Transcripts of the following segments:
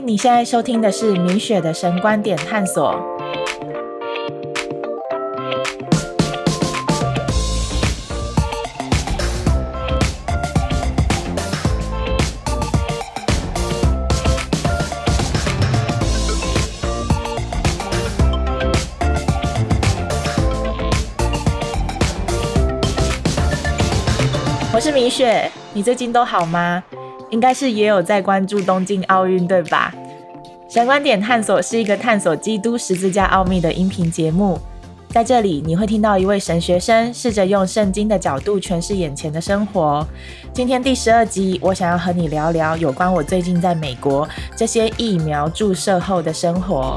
你现在收听的是米雪的神观点探索。我是米雪，你最近都好吗？应该是也有在关注东京奥运，对吧？神观点探索是一个探索基督十字架奥秘的音频节目，在这里你会听到一位神学生试着用圣经的角度诠释眼前的生活。今天第十二集，我想要和你聊聊有关我最近在美国这些疫苗注射后的生活。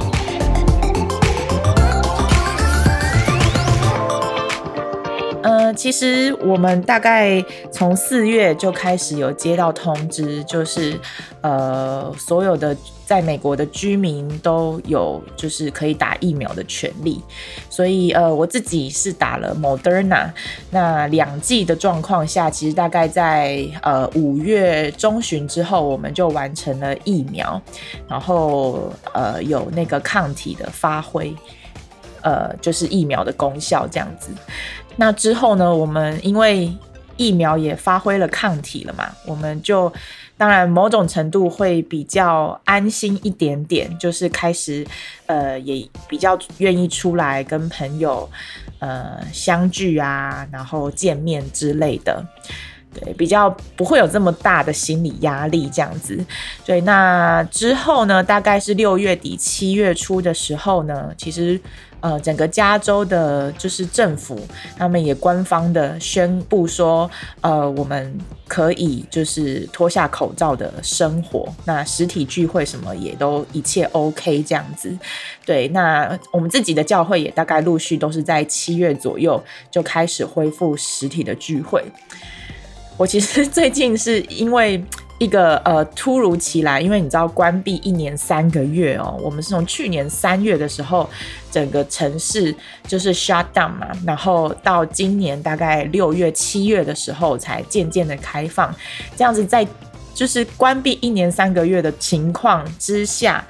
呃，其实我们大概从四月就开始有接到通知，就是呃，所有的在美国的居民都有就是可以打疫苗的权利，所以呃，我自己是打了 Moderna，那两剂的状况下，其实大概在呃五月中旬之后，我们就完成了疫苗，然后呃有那个抗体的发挥。呃，就是疫苗的功效这样子。那之后呢，我们因为疫苗也发挥了抗体了嘛，我们就当然某种程度会比较安心一点点，就是开始呃也比较愿意出来跟朋友呃相聚啊，然后见面之类的。对，比较不会有这么大的心理压力这样子。对，那之后呢，大概是六月底七月初的时候呢，其实呃，整个加州的就是政府他们也官方的宣布说，呃，我们可以就是脱下口罩的生活，那实体聚会什么也都一切 OK 这样子。对，那我们自己的教会也大概陆续都是在七月左右就开始恢复实体的聚会。我其实最近是因为一个呃突如其来，因为你知道关闭一年三个月哦，我们是从去年三月的时候整个城市就是 shut down 嘛，然后到今年大概六月七月的时候才渐渐的开放，这样子在就是关闭一年三个月的情况之下，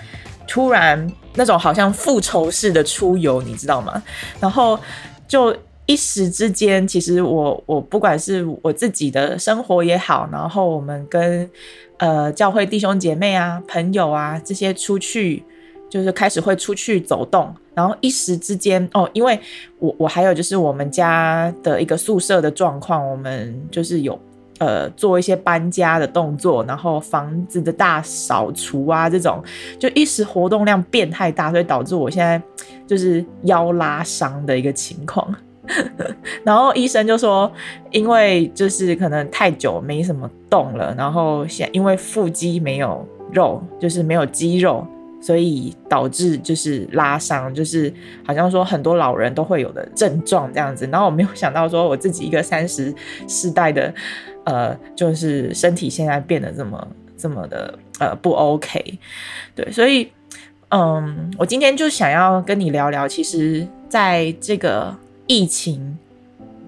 突然那种好像复仇式的出游，你知道吗？然后就。一时之间，其实我我不管是我自己的生活也好，然后我们跟呃教会弟兄姐妹啊、朋友啊这些出去，就是开始会出去走动，然后一时之间哦，因为我我还有就是我们家的一个宿舍的状况，我们就是有呃做一些搬家的动作，然后房子的大扫除啊这种，就一时活动量变太大，所以导致我现在就是腰拉伤的一个情况。然后医生就说，因为就是可能太久没什么动了，然后现因为腹肌没有肉，就是没有肌肉，所以导致就是拉伤，就是好像说很多老人都会有的症状这样子。然后我没有想到说我自己一个三十世代的，呃，就是身体现在变得这么这么的呃不 OK，对，所以嗯，我今天就想要跟你聊聊，其实在这个。疫情，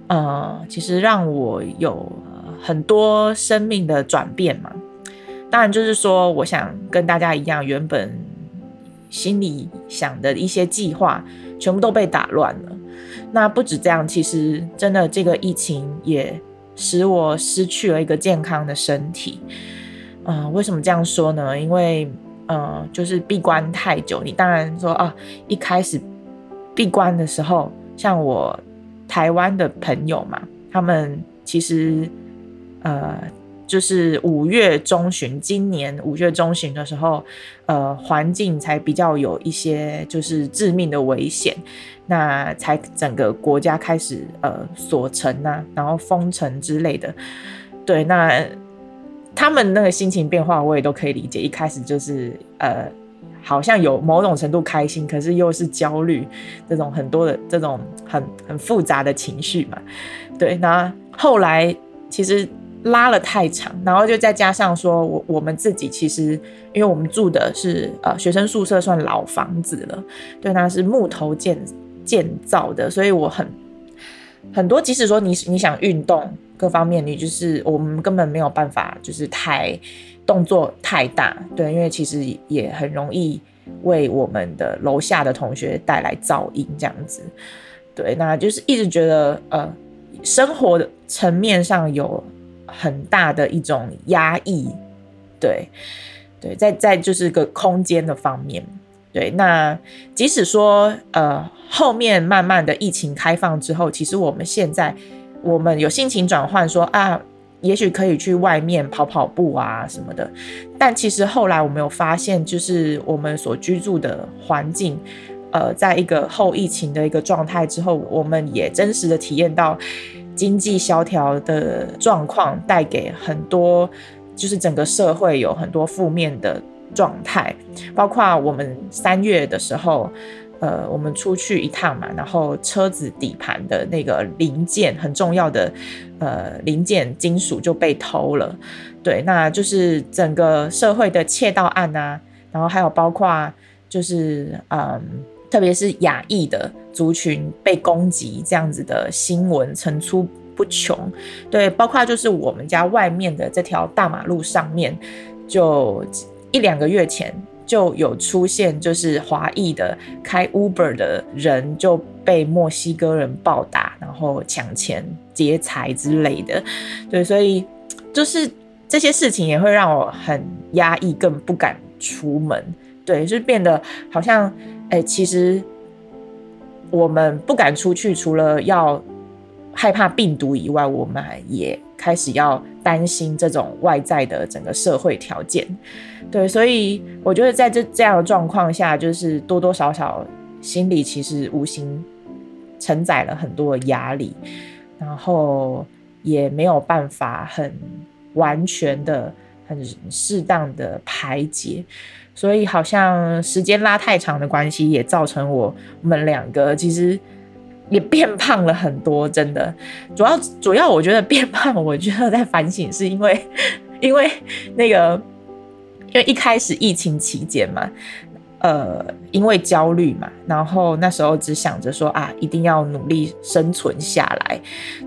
呃，其实让我有很多生命的转变嘛。当然，就是说，我想跟大家一样，原本心里想的一些计划，全部都被打乱了。那不止这样，其实真的这个疫情也使我失去了一个健康的身体。嗯，为什么这样说呢？因为，呃，就是闭关太久。你当然说啊，一开始闭关的时候。像我台湾的朋友嘛，他们其实呃，就是五月中旬，今年五月中旬的时候，呃，环境才比较有一些就是致命的危险，那才整个国家开始呃锁城呐，然后封城之类的。对，那他们那个心情变化我也都可以理解，一开始就是呃。好像有某种程度开心，可是又是焦虑，这种很多的这种很很复杂的情绪嘛。对，那后来其实拉了太长，然后就再加上说，我我们自己其实，因为我们住的是呃学生宿舍，算老房子了，对，那是木头建建造的，所以我很很多，即使说你你想运动各方面，你就是我们根本没有办法，就是太。动作太大，对，因为其实也很容易为我们的楼下的同学带来噪音，这样子，对，那就是一直觉得呃，生活的层面上有很大的一种压抑，对，对，在在就是个空间的方面，对，那即使说呃后面慢慢的疫情开放之后，其实我们现在我们有心情转换，说啊。也许可以去外面跑跑步啊什么的，但其实后来我们有发现，就是我们所居住的环境，呃，在一个后疫情的一个状态之后，我们也真实的体验到经济萧条的状况带给很多，就是整个社会有很多负面的状态，包括我们三月的时候。呃，我们出去一趟嘛，然后车子底盘的那个零件很重要的呃零件金属就被偷了，对，那就是整个社会的窃盗案啊，然后还有包括就是嗯，特别是亚裔的族群被攻击这样子的新闻层出不穷，对，包括就是我们家外面的这条大马路上面，就一两个月前。就有出现，就是华裔的开 Uber 的人就被墨西哥人暴打，然后抢钱劫财之类的。对，所以就是这些事情也会让我很压抑，更不敢出门。对，就变得好像，哎，其实我们不敢出去，除了要害怕病毒以外，我们也开始要担心这种外在的整个社会条件。对，所以我觉得在这这样的状况下，就是多多少少心里其实无形承载了很多的压力，然后也没有办法很完全的、很适当的排解，所以好像时间拉太长的关系，也造成我们两个其实也变胖了很多。真的，主要主要我觉得变胖，我觉得在反省，是因为因为那个。因为一开始疫情期间嘛，呃，因为焦虑嘛，然后那时候只想着说啊，一定要努力生存下来，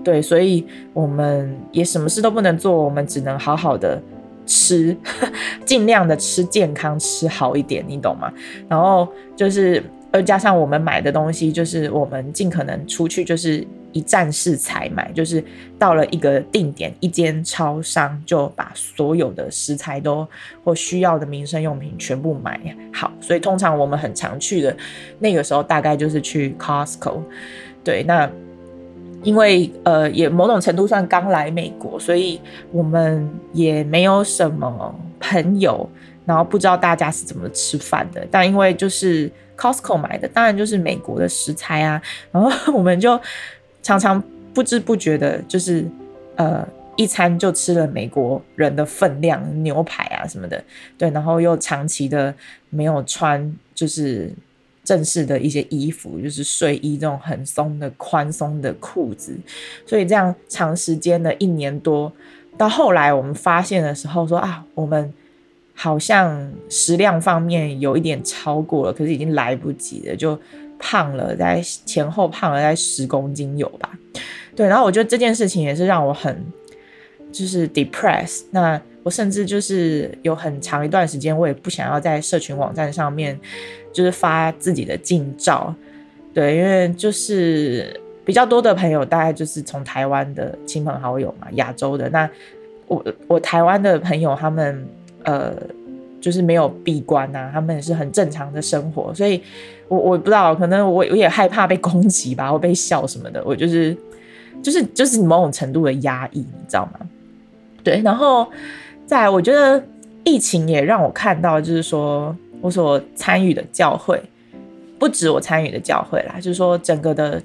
对，所以我们也什么事都不能做，我们只能好好的吃，尽量的吃健康，吃好一点，你懂吗？然后就是，呃，加上我们买的东西，就是我们尽可能出去就是。一站式采买，就是到了一个定点，一间超商就把所有的食材都或需要的民生用品全部买好。所以通常我们很常去的那个时候，大概就是去 Costco。对，那因为呃也某种程度上刚来美国，所以我们也没有什么朋友，然后不知道大家是怎么吃饭的。但因为就是 Costco 买的，当然就是美国的食材啊，然后我们就。常常不知不觉的，就是呃一餐就吃了美国人的分量牛排啊什么的，对，然后又长期的没有穿就是正式的一些衣服，就是睡衣这种很松的宽松的裤子，所以这样长时间的一年多，到后来我们发现的时候说啊，我们好像食量方面有一点超过了，可是已经来不及了，就。胖了，在前后胖了在十公斤有吧？对，然后我觉得这件事情也是让我很就是 depressed。那我甚至就是有很长一段时间，我也不想要在社群网站上面就是发自己的近照。对，因为就是比较多的朋友，大概就是从台湾的亲朋好友嘛，亚洲的。那我我台湾的朋友他们呃。就是没有闭关呐，他们也是很正常的生活，所以我我不知道，可能我我也害怕被攻击吧，或被笑什么的，我就是就是就是某种程度的压抑，你知道吗？对，然后在我觉得疫情也让我看到，就是说我所参与的教会，不止我参与的教会啦，就是说整个的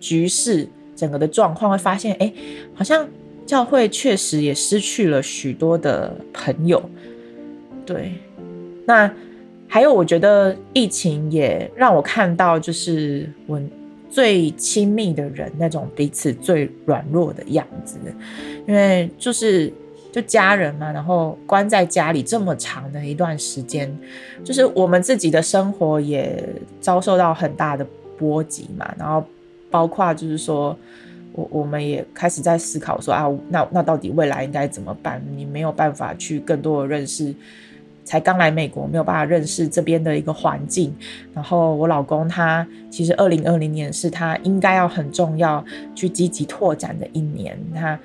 局势，整个的状况，会发现，哎，好像教会确实也失去了许多的朋友。对，那还有，我觉得疫情也让我看到，就是我最亲密的人那种彼此最软弱的样子。因为就是就家人嘛，然后关在家里这么长的一段时间，就是我们自己的生活也遭受到很大的波及嘛。然后包括就是说我我们也开始在思考说啊，那那到底未来应该怎么办？你没有办法去更多的认识。才刚来美国，没有办法认识这边的一个环境。然后我老公他其实二零二零年是他应该要很重要去积极拓展的一年，他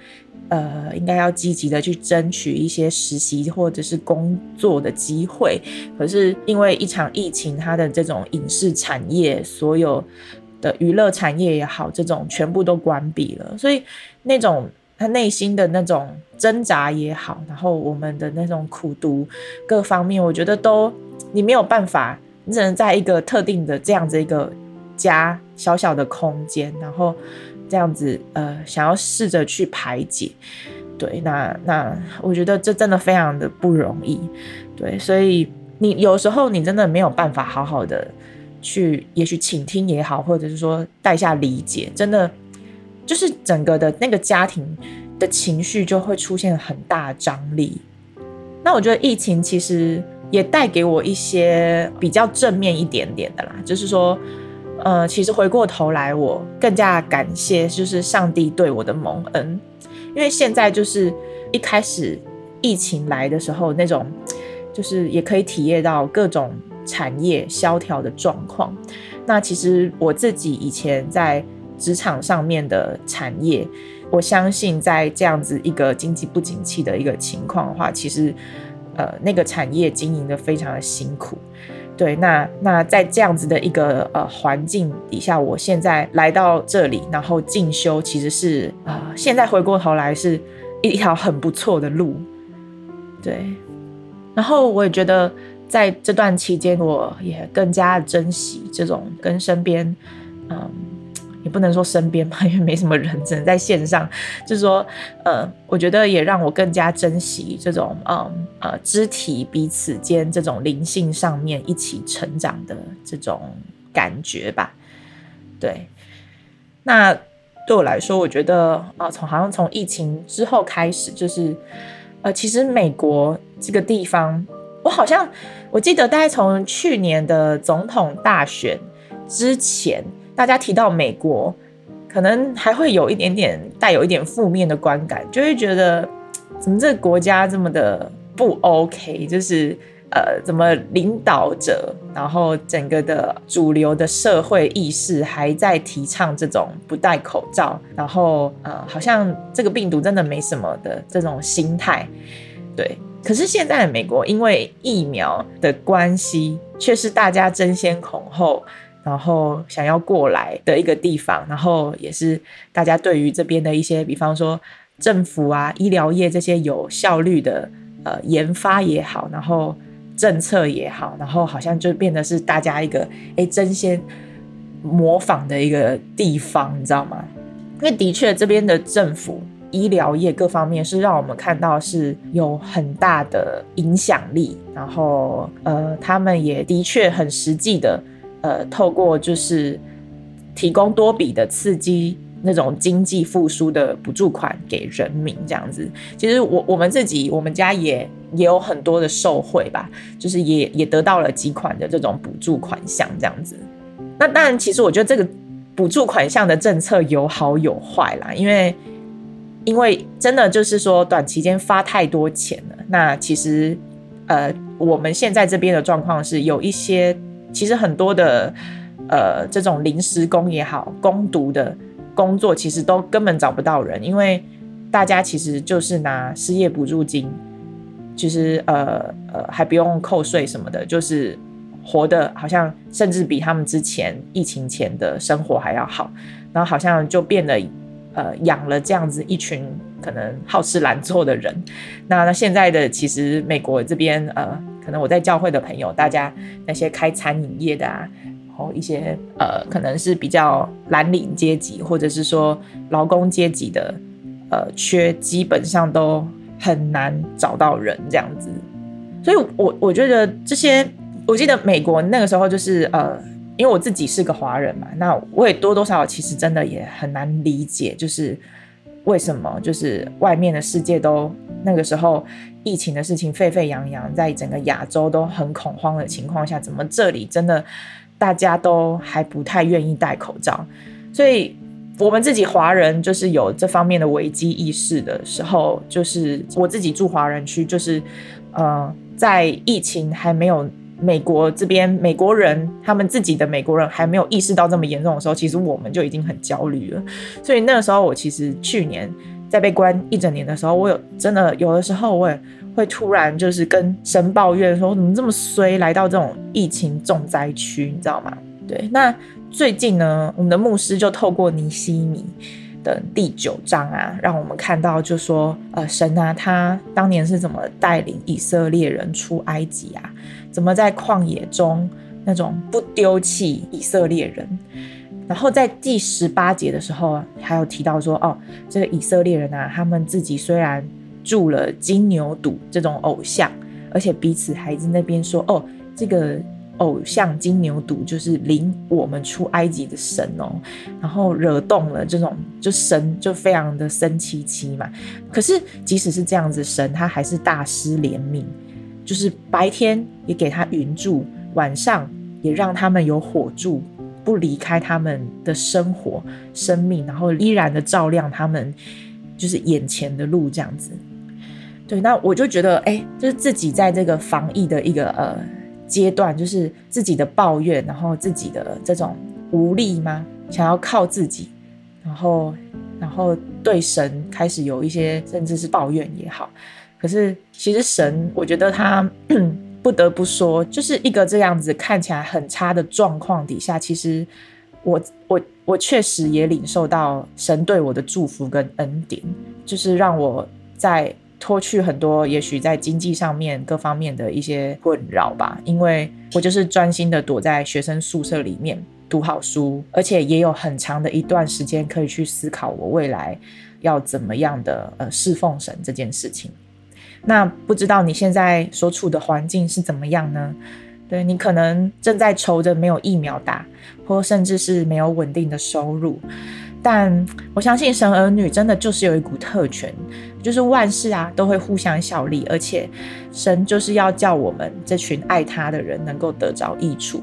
呃应该要积极的去争取一些实习或者是工作的机会。可是因为一场疫情，他的这种影视产业、所有的娱乐产业也好，这种全部都关闭了，所以那种。他内心的那种挣扎也好，然后我们的那种苦读各方面，我觉得都你没有办法，你只能在一个特定的这样子一个家小小的空间，然后这样子呃，想要试着去排解。对，那那我觉得这真的非常的不容易。对，所以你有时候你真的没有办法好好的去，也许倾听也好，或者是说带下理解，真的。就是整个的那个家庭的情绪就会出现很大张力。那我觉得疫情其实也带给我一些比较正面一点点的啦，就是说，呃，其实回过头来，我更加感谢就是上帝对我的蒙恩，因为现在就是一开始疫情来的时候，那种就是也可以体验到各种产业萧条的状况。那其实我自己以前在。职场上面的产业，我相信在这样子一个经济不景气的一个情况的话，其实呃那个产业经营的非常的辛苦。对，那那在这样子的一个呃环境底下，我现在来到这里，然后进修，其实是啊，现在回过头来是一条很不错的路。对，然后我也觉得在这段期间，我也更加珍惜这种跟身边嗯。也不能说身边吧，因为没什么人，只能在线上。就是说，呃，我觉得也让我更加珍惜这种，嗯呃，肢体彼此间这种灵性上面一起成长的这种感觉吧。对，那对我来说，我觉得啊，从好像从疫情之后开始，就是呃，其实美国这个地方，我好像我记得大概从去年的总统大选之前。大家提到美国，可能还会有一点点带有一点负面的观感，就会觉得怎么这个国家这么的不 OK，就是呃，怎么领导者，然后整个的主流的社会意识还在提倡这种不戴口罩，然后呃，好像这个病毒真的没什么的这种心态，对。可是现在的美国因为疫苗的关系，却是大家争先恐后。然后想要过来的一个地方，然后也是大家对于这边的一些，比方说政府啊、医疗业这些有效率的呃研发也好，然后政策也好，然后好像就变得是大家一个哎争先模仿的一个地方，你知道吗？因为的确这边的政府、医疗业各方面是让我们看到是有很大的影响力，然后呃，他们也的确很实际的。呃，透过就是提供多笔的刺激那种经济复苏的补助款给人民，这样子，其实我我们自己我们家也也有很多的受惠吧，就是也也得到了几款的这种补助款项，这样子。那当然，其实我觉得这个补助款项的政策有好有坏啦，因为因为真的就是说短期间发太多钱了，那其实呃我们现在这边的状况是有一些。其实很多的，呃，这种临时工也好，攻读的工作，其实都根本找不到人，因为大家其实就是拿失业补助金，其实呃呃还不用扣税什么的，就是活的好像甚至比他们之前疫情前的生活还要好，然后好像就变得呃养了这样子一群可能好吃懒做的人。那那现在的其实美国这边呃。可能我在教会的朋友，大家那些开餐饮业的啊，然后一些呃，可能是比较蓝领阶级，或者是说劳工阶级的，呃，缺基本上都很难找到人这样子。所以，我我觉得这些，我记得美国那个时候就是呃，因为我自己是个华人嘛，那我也多多少少其实真的也很难理解，就是为什么就是外面的世界都那个时候。疫情的事情沸沸扬扬，在整个亚洲都很恐慌的情况下，怎么这里真的大家都还不太愿意戴口罩？所以我们自己华人就是有这方面的危机意识的时候，就是我自己住华人区，就是呃，在疫情还没有美国这边美国人他们自己的美国人还没有意识到这么严重的时候，其实我们就已经很焦虑了。所以那个时候，我其实去年在被关一整年的时候，我有真的有的时候我也。会突然就是跟神抱怨说怎么这么衰，来到这种疫情重灾区，你知道吗？对，那最近呢，我们的牧师就透过尼西米的第九章啊，让我们看到，就说呃，神啊，他当年是怎么带领以色列人出埃及啊？怎么在旷野中那种不丢弃以色列人？然后在第十八节的时候，还有提到说，哦，这个以色列人啊，他们自己虽然。住了金牛犊这种偶像，而且彼此还在那边说：“哦，这个偶像金牛犊就是领我们出埃及的神哦。”然后惹动了这种，就神就非常的生气气嘛。可是即使是这样子，神他还是大施怜悯，就是白天也给他云柱，晚上也让他们有火柱，不离开他们的生活、生命，然后依然的照亮他们，就是眼前的路这样子。对，那我就觉得，哎，就是自己在这个防疫的一个呃阶段，就是自己的抱怨，然后自己的这种无力吗？想要靠自己，然后然后对神开始有一些甚至是抱怨也好。可是其实神，我觉得他 不得不说，就是一个这样子看起来很差的状况底下，其实我我我确实也领受到神对我的祝福跟恩典，就是让我在。脱去很多，也许在经济上面各方面的一些困扰吧，因为我就是专心的躲在学生宿舍里面读好书，而且也有很长的一段时间可以去思考我未来要怎么样的呃侍奉神这件事情。那不知道你现在所处的环境是怎么样呢？对你可能正在愁着没有疫苗打，或甚至是没有稳定的收入。但我相信神儿女真的就是有一股特权，就是万事啊都会互相效力，而且神就是要叫我们这群爱他的人能够得着益处。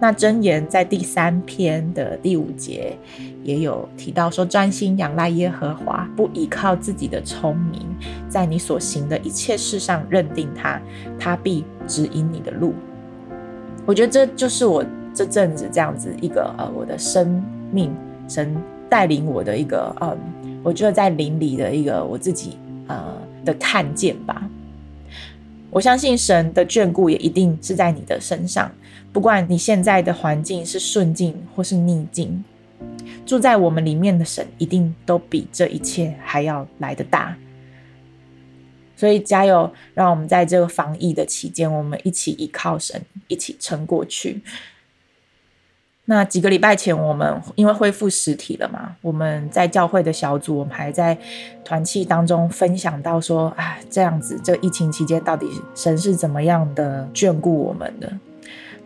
那箴言在第三篇的第五节也有提到说，专心仰赖耶和华，不依靠自己的聪明，在你所行的一切事上认定他，他必指引你的路。我觉得这就是我这阵子这样子一个呃我的生命。神带领我的一个，嗯，我觉得在灵里的一个我自己，呃的看见吧。我相信神的眷顾也一定是在你的身上，不管你现在的环境是顺境或是逆境，住在我们里面的神一定都比这一切还要来得大。所以加油，让我们在这个防疫的期间，我们一起依靠神，一起撑过去。那几个礼拜前，我们因为恢复实体了嘛，我们在教会的小组，我们还在团契当中分享到说，啊，这样子，这个疫情期间到底神是怎么样的眷顾我们的？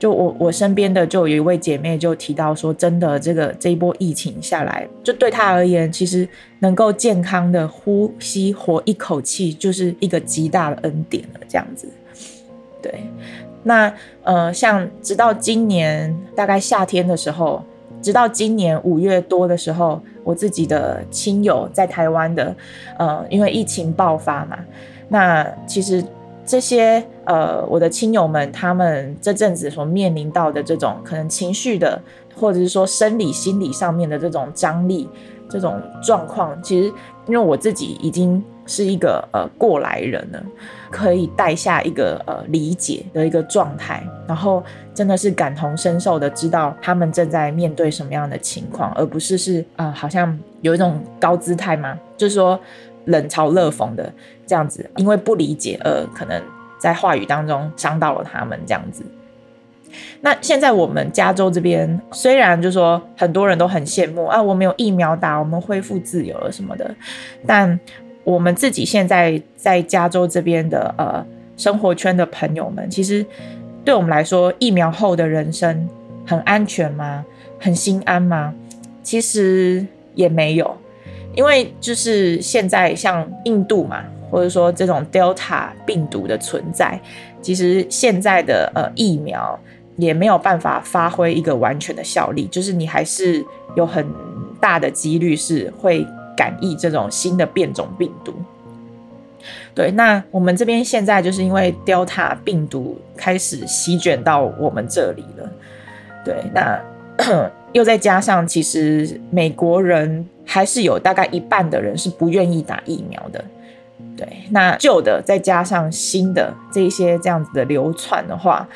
就我我身边的就有一位姐妹就提到说，真的，这个这一波疫情下来，就对她而言，其实能够健康的呼吸、活一口气，就是一个极大的恩典了。这样子，对。那呃，像直到今年大概夏天的时候，直到今年五月多的时候，我自己的亲友在台湾的，呃，因为疫情爆发嘛，那其实这些呃我的亲友们，他们这阵子所面临到的这种可能情绪的，或者是说生理心理上面的这种张力，这种状况，其实因为我自己已经。是一个呃过来人了，可以带下一个呃理解的一个状态，然后真的是感同身受的知道他们正在面对什么样的情况，而不是是啊好像有一种高姿态嘛，就是说冷嘲热讽的这样子，因为不理解而可能在话语当中伤到了他们这样子。那现在我们加州这边虽然就说很多人都很羡慕啊，我们有疫苗打，我们恢复自由了什么的，但。我们自己现在在加州这边的呃生活圈的朋友们，其实对我们来说，疫苗后的人生很安全吗？很心安吗？其实也没有，因为就是现在像印度嘛，或者说这种 Delta 病毒的存在，其实现在的呃疫苗也没有办法发挥一个完全的效力，就是你还是有很。大的几率是会感染这种新的变种病毒。对，那我们这边现在就是因为 Delta 病毒开始席卷到我们这里了。对，那 又再加上，其实美国人还是有大概一半的人是不愿意打疫苗的。对，那旧的再加上新的这一些这样子的流窜的话，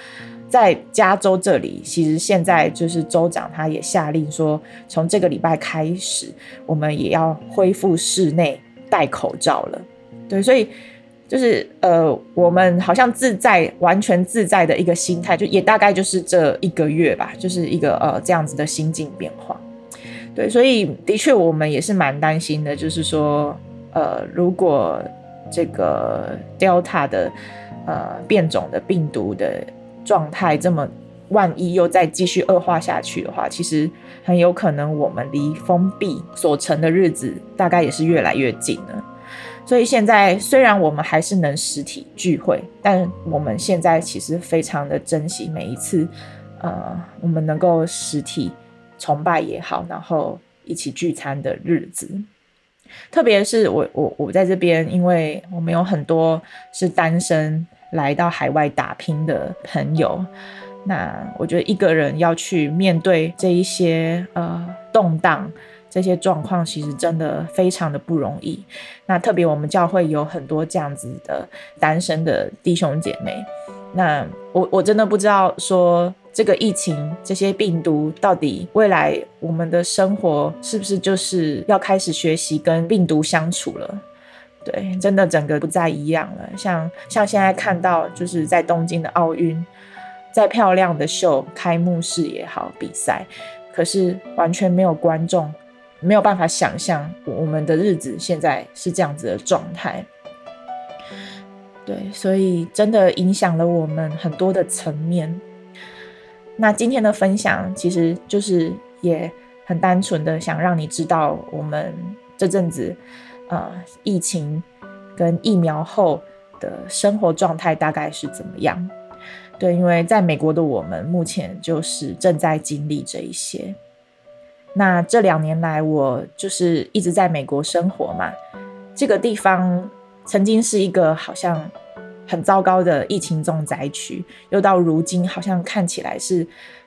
在加州这里，其实现在就是州长他也下令说，从这个礼拜开始，我们也要恢复室内戴口罩了。对，所以就是呃，我们好像自在完全自在的一个心态，就也大概就是这一个月吧，就是一个呃这样子的心境变化。对，所以的确我们也是蛮担心的，就是说呃，如果这个 Delta 的呃变种的病毒的状态这么，万一又再继续恶化下去的话，其实很有可能我们离封闭所成的日子大概也是越来越近了。所以现在虽然我们还是能实体聚会，但我们现在其实非常的珍惜每一次，呃，我们能够实体崇拜也好，然后一起聚餐的日子。特别是我我我在这边，因为我们有很多是单身来到海外打拼的朋友，那我觉得一个人要去面对这一些呃动荡。这些状况其实真的非常的不容易。那特别我们教会有很多这样子的单身的弟兄姐妹。那我我真的不知道说这个疫情这些病毒到底未来我们的生活是不是就是要开始学习跟病毒相处了？对，真的整个不再一样了。像像现在看到就是在东京的奥运，再漂亮的秀开幕式也好比赛，可是完全没有观众。没有办法想象我们的日子现在是这样子的状态，对，所以真的影响了我们很多的层面。那今天的分享其实就是也很单纯的想让你知道我们这阵子呃疫情跟疫苗后的生活状态大概是怎么样。对，因为在美国的我们目前就是正在经历这一些。那这两年来，我就是一直在美国生活嘛。这个地方曾经是一个好像很糟糕的疫情重灾区，又到如今好像看起来是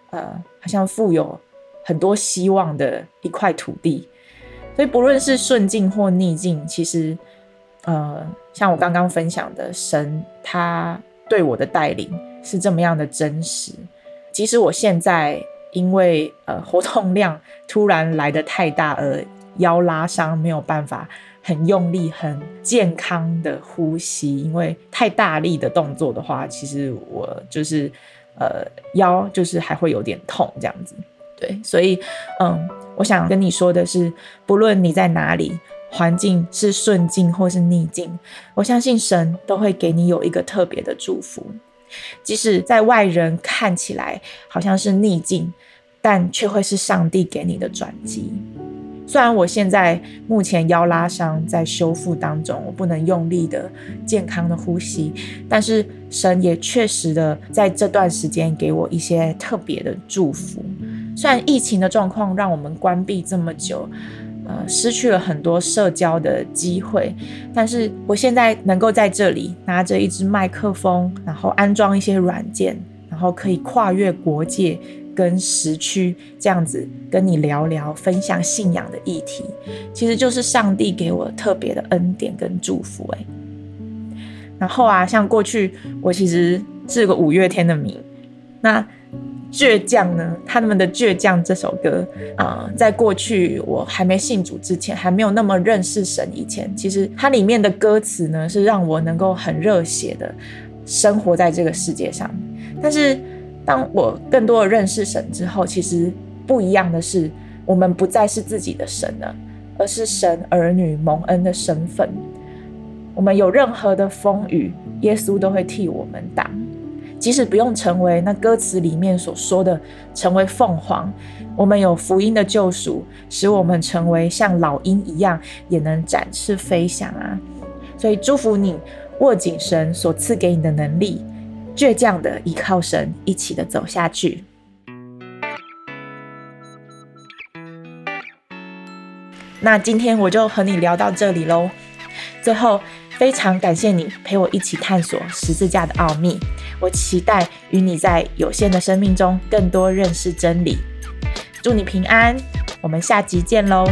呃，好像富有很多希望的一块土地。所以不论是顺境或逆境，其实呃，像我刚刚分享的，神他对我的带领是这么样的真实。即使我现在。因为呃活动量突然来的太大而腰拉伤，没有办法很用力、很健康的呼吸。因为太大力的动作的话，其实我就是呃腰就是还会有点痛这样子。对，所以嗯，我想跟你说的是，不论你在哪里，环境是顺境或是逆境，我相信神都会给你有一个特别的祝福。即使在外人看起来好像是逆境，但却会是上帝给你的转机。虽然我现在目前腰拉伤在修复当中，我不能用力的健康的呼吸，但是神也确实的在这段时间给我一些特别的祝福。虽然疫情的状况让我们关闭这么久。呃，失去了很多社交的机会，但是我现在能够在这里拿着一支麦克风，然后安装一些软件，然后可以跨越国界跟时区这样子跟你聊聊，分享信仰的议题，其实就是上帝给我特别的恩典跟祝福哎。然后啊，像过去我其实是个五月天的迷，那。倔强呢？他们的倔强这首歌啊，在过去我还没信主之前，还没有那么认识神以前，其实它里面的歌词呢，是让我能够很热血的生活在这个世界上。但是当我更多的认识神之后，其实不一样的是，我们不再是自己的神了，而是神儿女蒙恩的身份。我们有任何的风雨，耶稣都会替我们挡。即使不用成为那歌词里面所说的成为凤凰，我们有福音的救赎，使我们成为像老鹰一样，也能展翅飞翔啊！所以祝福你，握紧神所赐给你的能力，倔强的依靠神，一起的走下去。那今天我就和你聊到这里喽。最后，非常感谢你陪我一起探索十字架的奥秘。我期待与你在有限的生命中更多认识真理。祝你平安，我们下集见喽。